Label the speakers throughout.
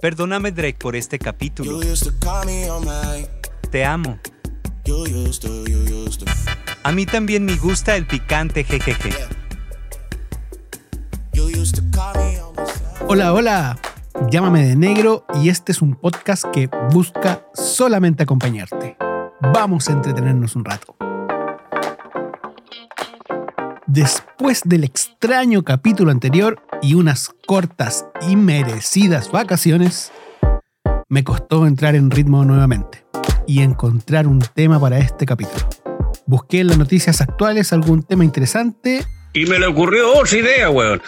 Speaker 1: Perdóname Drake por este capítulo. Te amo. A mí también me gusta el picante jejeje.
Speaker 2: Hola, hola. Llámame de negro y este es un podcast que busca solamente acompañarte. Vamos a entretenernos un rato. Después del extraño capítulo anterior y unas cortas y merecidas vacaciones, me costó entrar en ritmo nuevamente y encontrar un tema para este capítulo. Busqué en las noticias actuales algún tema interesante
Speaker 3: Y me le ocurrió otra idea, weón.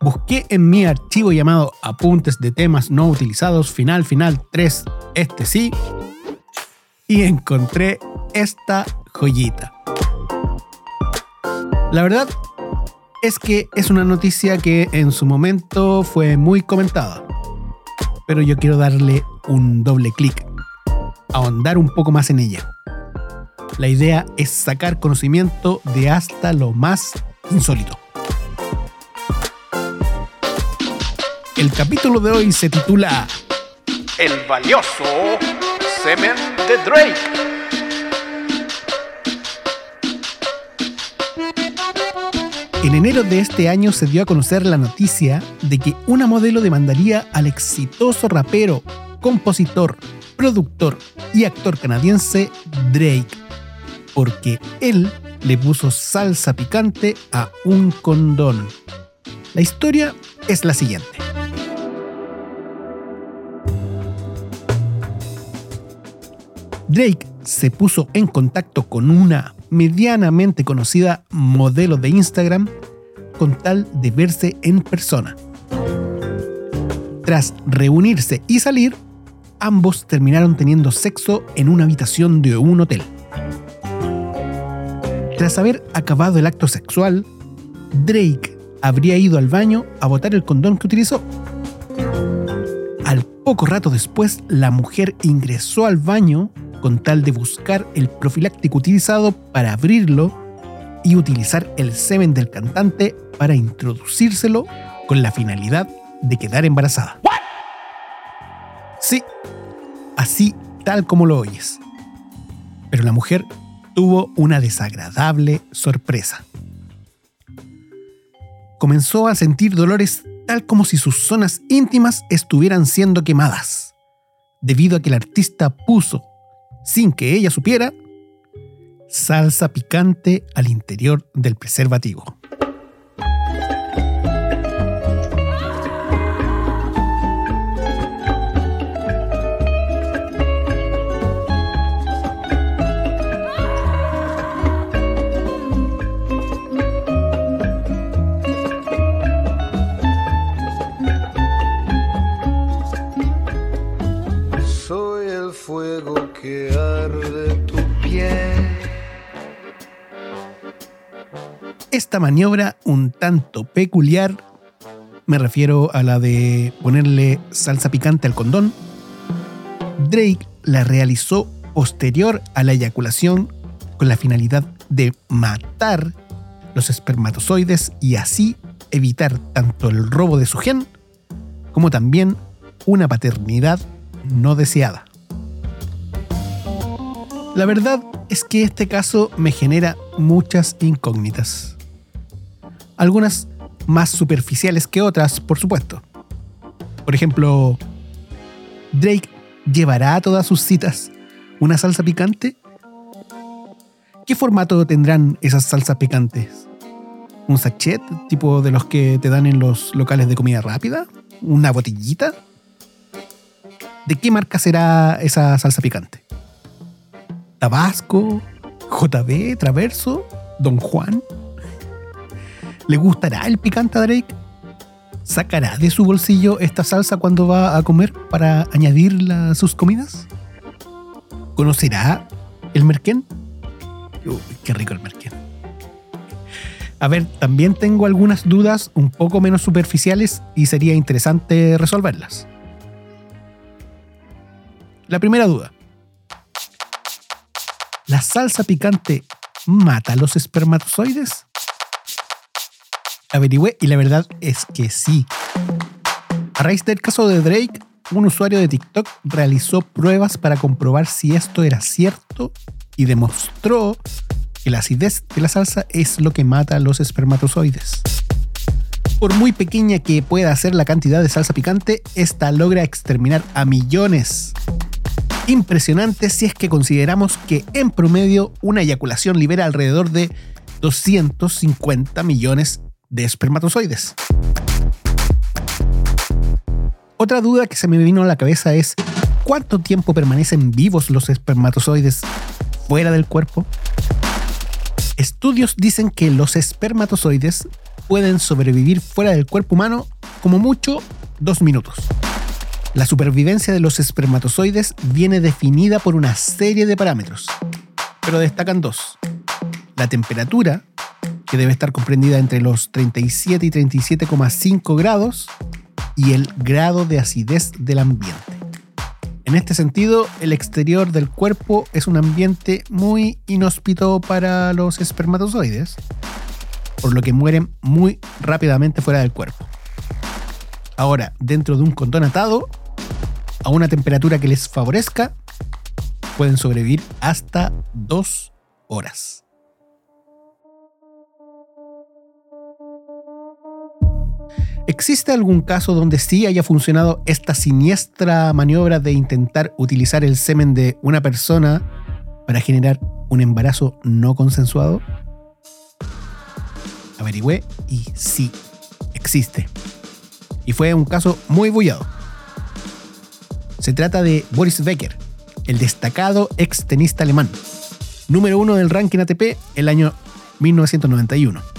Speaker 2: Busqué en mi archivo llamado Apuntes de temas no utilizados, final, final 3, este sí, y encontré esta joyita. La verdad es que es una noticia que en su momento fue muy comentada, pero yo quiero darle un doble clic, ahondar un poco más en ella. La idea es sacar conocimiento de hasta lo más insólito. El capítulo de hoy se titula El valioso semen de Drake. En enero de este año se dio a conocer la noticia de que una modelo demandaría al exitoso rapero, compositor, productor y actor canadiense Drake porque él le puso salsa picante a un condón. La historia es la siguiente. Drake se puso en contacto con una medianamente conocida modelo de Instagram con tal de verse en persona. Tras reunirse y salir, ambos terminaron teniendo sexo en una habitación de un hotel. Tras haber acabado el acto sexual, Drake habría ido al baño a botar el condón que utilizó. Al poco rato después, la mujer ingresó al baño con tal de buscar el profiláctico utilizado para abrirlo y utilizar el semen del cantante para introducírselo con la finalidad de quedar embarazada. Sí, así tal como lo oyes. Pero la mujer tuvo una desagradable sorpresa. Comenzó a sentir dolores tal como si sus zonas íntimas estuvieran siendo quemadas, debido a que el artista puso, sin que ella supiera, salsa picante al interior del preservativo. Esta maniobra un tanto peculiar, me refiero a la de ponerle salsa picante al condón, Drake la realizó posterior a la eyaculación con la finalidad de matar los espermatozoides y así evitar tanto el robo de su gen como también una paternidad no deseada. La verdad es que este caso me genera muchas incógnitas. Algunas más superficiales que otras, por supuesto. Por ejemplo, Drake llevará a todas sus citas una salsa picante. ¿Qué formato tendrán esas salsas picantes? ¿Un sachet tipo de los que te dan en los locales de comida rápida? ¿Una botellita? ¿De qué marca será esa salsa picante? ¿Tabasco? ¿JB? ¿Traverso? ¿Don Juan? ¿Le gustará el picante a Drake? ¿Sacará de su bolsillo esta salsa cuando va a comer para añadirla a sus comidas? ¿Conocerá el merquén? Uy, qué rico el merquén. A ver, también tengo algunas dudas un poco menos superficiales y sería interesante resolverlas. La primera duda. ¿La salsa picante mata los espermatozoides? Averigüé y la verdad es que sí. A raíz del caso de Drake, un usuario de TikTok realizó pruebas para comprobar si esto era cierto y demostró que la acidez de la salsa es lo que mata a los espermatozoides. Por muy pequeña que pueda ser la cantidad de salsa picante, esta logra exterminar a millones. Impresionante si es que consideramos que en promedio una eyaculación libera alrededor de 250 millones de espermatozoides. Otra duda que se me vino a la cabeza es ¿cuánto tiempo permanecen vivos los espermatozoides fuera del cuerpo? Estudios dicen que los espermatozoides pueden sobrevivir fuera del cuerpo humano como mucho dos minutos. La supervivencia de los espermatozoides viene definida por una serie de parámetros, pero destacan dos. La temperatura, que debe estar comprendida entre los 37 y 37,5 grados, y el grado de acidez del ambiente. En este sentido, el exterior del cuerpo es un ambiente muy inhóspito para los espermatozoides, por lo que mueren muy rápidamente fuera del cuerpo. Ahora, dentro de un condón atado, a una temperatura que les favorezca, pueden sobrevivir hasta dos horas. ¿Existe algún caso donde sí haya funcionado esta siniestra maniobra de intentar utilizar el semen de una persona para generar un embarazo no consensuado? Averigüé y sí, existe. Y fue un caso muy bullado. Se trata de Boris Becker, el destacado ex tenista alemán, número uno del ranking ATP el año 1991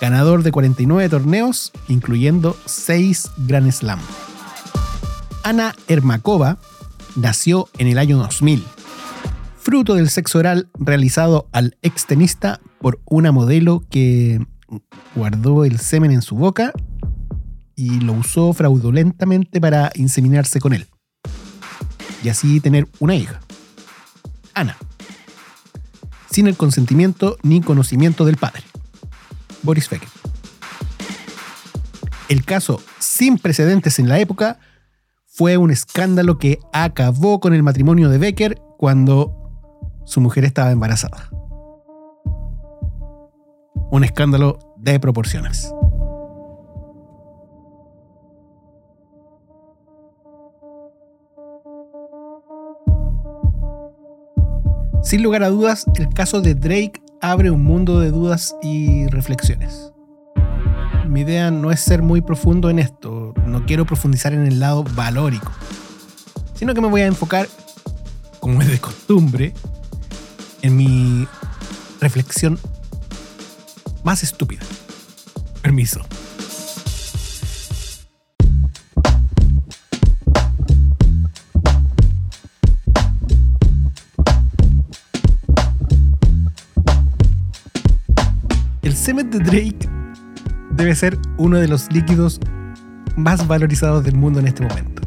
Speaker 2: ganador de 49 torneos, incluyendo 6 Grand Slam. Ana Ermakova nació en el año 2000, fruto del sexo oral realizado al extenista por una modelo que guardó el semen en su boca y lo usó fraudulentamente para inseminarse con él. Y así tener una hija. Ana. Sin el consentimiento ni conocimiento del padre. Boris Becker. El caso, sin precedentes en la época, fue un escándalo que acabó con el matrimonio de Becker cuando su mujer estaba embarazada. Un escándalo de proporciones. Sin lugar a dudas, el caso de Drake abre un mundo de dudas y reflexiones. Mi idea no es ser muy profundo en esto, no quiero profundizar en el lado valórico, sino que me voy a enfocar, como es de costumbre, en mi reflexión más estúpida. Permiso. Semen de Drake debe ser uno de los líquidos más valorizados del mundo en este momento.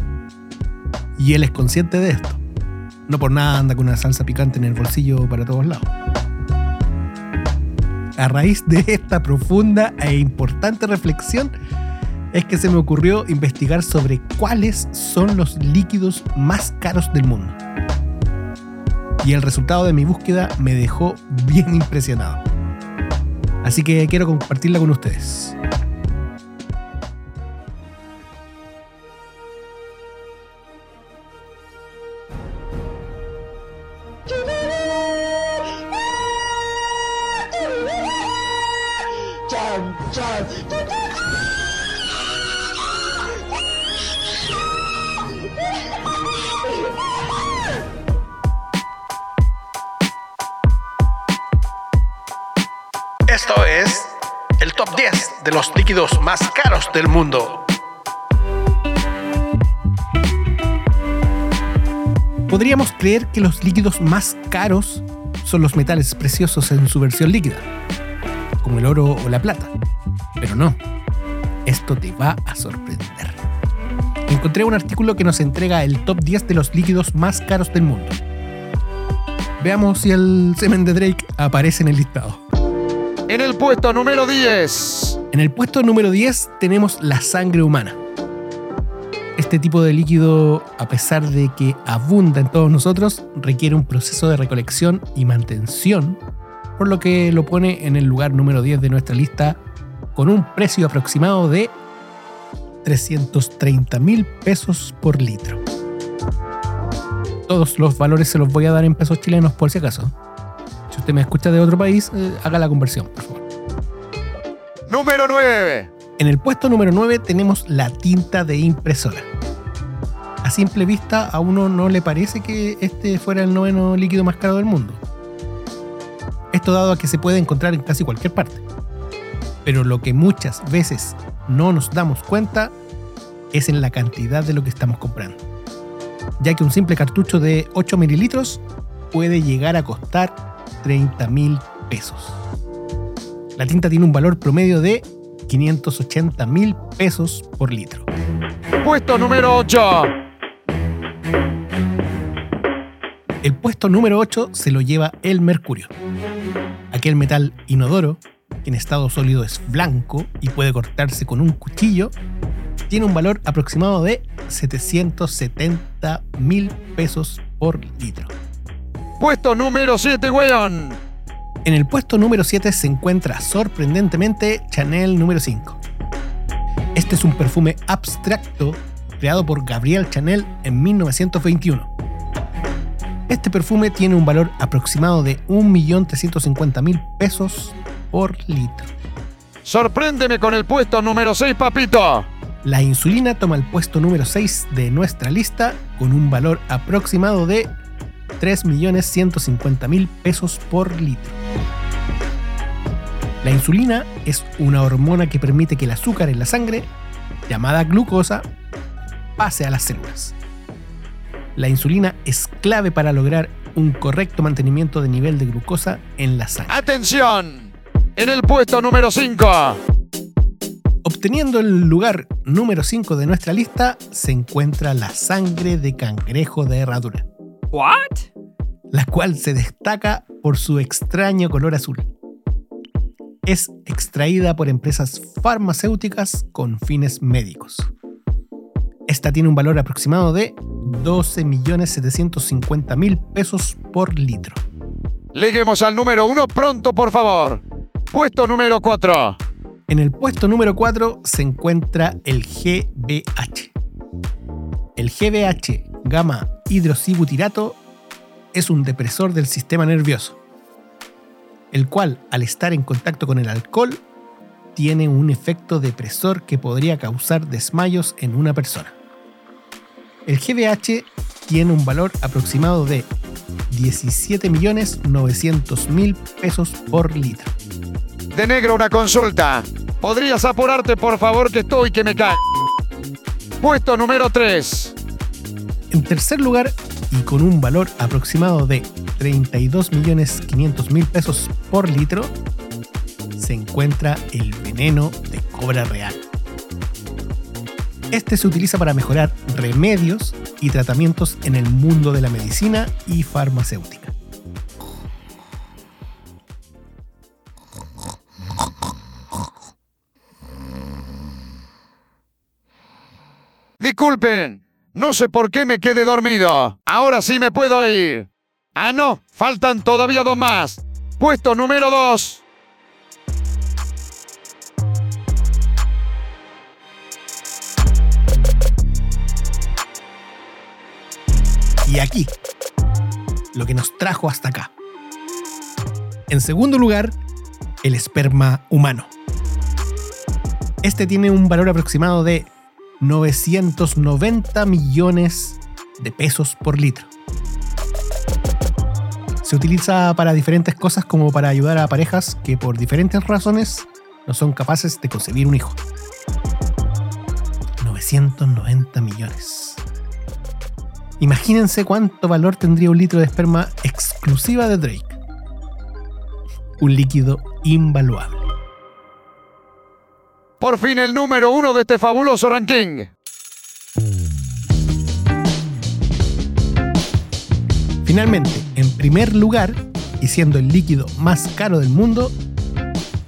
Speaker 2: Y él es consciente de esto. No por nada anda con una salsa picante en el bolsillo para todos lados. A raíz de esta profunda e importante reflexión es que se me ocurrió investigar sobre cuáles son los líquidos más caros del mundo. Y el resultado de mi búsqueda me dejó bien impresionado. Así que quiero compartirla con ustedes. Esto es el top 10 de los líquidos más caros del mundo. Podríamos creer que los líquidos más caros son los metales preciosos en su versión líquida, como el oro o la plata. Pero no, esto te va a sorprender. Encontré un artículo que nos entrega el top 10 de los líquidos más caros del mundo. Veamos si el semen de Drake aparece en el listado.
Speaker 4: En el puesto número 10.
Speaker 2: En el puesto número 10 tenemos la sangre humana. Este tipo de líquido, a pesar de que abunda en todos nosotros, requiere un proceso de recolección y mantención, por lo que lo pone en el lugar número 10 de nuestra lista con un precio aproximado de 330 mil pesos por litro. Todos los valores se los voy a dar en pesos chilenos por si acaso. Si usted me escucha de otro país, eh, haga la conversión, por favor.
Speaker 4: Número 9.
Speaker 2: En el puesto número 9 tenemos la tinta de impresora. A simple vista a uno no le parece que este fuera el noveno líquido más caro del mundo. Esto dado a que se puede encontrar en casi cualquier parte. Pero lo que muchas veces no nos damos cuenta es en la cantidad de lo que estamos comprando. Ya que un simple cartucho de 8 mililitros puede llegar a costar 30 mil pesos. La tinta tiene un valor promedio de 580 mil pesos por litro.
Speaker 4: Puesto número 8.
Speaker 2: El puesto número 8 se lo lleva el mercurio. Aquel metal inodoro, que en estado sólido es blanco y puede cortarse con un cuchillo, tiene un valor aproximado de 770 mil pesos por litro.
Speaker 4: Puesto número 7, weón.
Speaker 2: En el puesto número 7 se encuentra sorprendentemente Chanel número 5. Este es un perfume abstracto creado por Gabriel Chanel en 1921. Este perfume tiene un valor aproximado de 1.350.000 pesos por litro.
Speaker 4: Sorpréndeme con el puesto número 6, papito.
Speaker 2: La insulina toma el puesto número 6 de nuestra lista con un valor aproximado de 3.150.000 pesos por litro. La insulina es una hormona que permite que el azúcar en la sangre, llamada glucosa, pase a las células. La insulina es clave para lograr un correcto mantenimiento de nivel de glucosa en la sangre.
Speaker 4: Atención. En el puesto número 5.
Speaker 2: Obteniendo el lugar número 5 de nuestra lista se encuentra la sangre de cangrejo de herradura.
Speaker 1: ¿What?
Speaker 2: la cual se destaca por su extraño color azul. Es extraída por empresas farmacéuticas con fines médicos. Esta tiene un valor aproximado de 12.750.000 pesos por litro.
Speaker 4: Lleguemos al número 1 pronto, por favor. Puesto número 4.
Speaker 2: En el puesto número 4 se encuentra el GBH. El GBH, gamma hidroxibutirato, es un depresor del sistema nervioso, el cual al estar en contacto con el alcohol tiene un efecto depresor que podría causar desmayos en una persona. El GBH tiene un valor aproximado de 17.900.000 pesos por litro.
Speaker 4: De negro una consulta. ¿Podrías apurarte, por favor, que estoy que me cae? Puesto número 3.
Speaker 2: En tercer lugar, y con un valor aproximado de 32.500.000 pesos por litro, se encuentra el veneno de cobra real. Este se utiliza para mejorar remedios y tratamientos en el mundo de la medicina y farmacéutica.
Speaker 4: Disculpen, no sé por qué me quedé dormido. Ahora sí me puedo ir. Ah, no, faltan todavía dos más. Puesto número 2.
Speaker 2: Y aquí, lo que nos trajo hasta acá. En segundo lugar, el esperma humano. Este tiene un valor aproximado de 990 millones de pesos por litro. Se utiliza para diferentes cosas como para ayudar a parejas que por diferentes razones no son capaces de concebir un hijo. 990 millones. Imagínense cuánto valor tendría un litro de esperma exclusiva de Drake. Un líquido invaluable.
Speaker 4: Por fin el número uno de este fabuloso ranking.
Speaker 2: Finalmente, en primer lugar, y siendo el líquido más caro del mundo,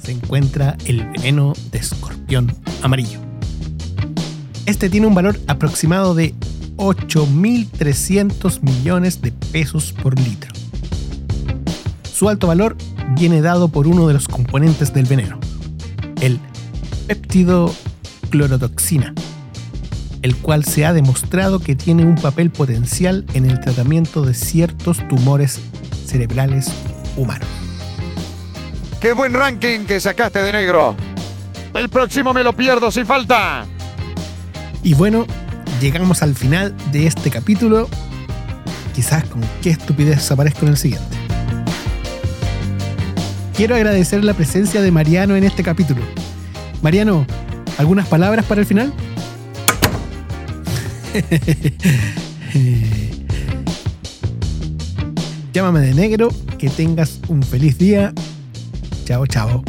Speaker 2: se encuentra el veneno de escorpión amarillo. Este tiene un valor aproximado de 8.300 millones de pesos por litro. Su alto valor viene dado por uno de los componentes del veneno, péptido clorotoxina, el cual se ha demostrado que tiene un papel potencial en el tratamiento de ciertos tumores cerebrales humanos.
Speaker 4: ¡Qué buen ranking que sacaste de negro! El próximo me lo pierdo sin falta.
Speaker 2: Y bueno, llegamos al final de este capítulo. Quizás con qué estupidez aparezco en el siguiente. Quiero agradecer la presencia de Mariano en este capítulo. Mariano, ¿algunas palabras para el final? Llámame de negro, que tengas un feliz día. Chao, chao.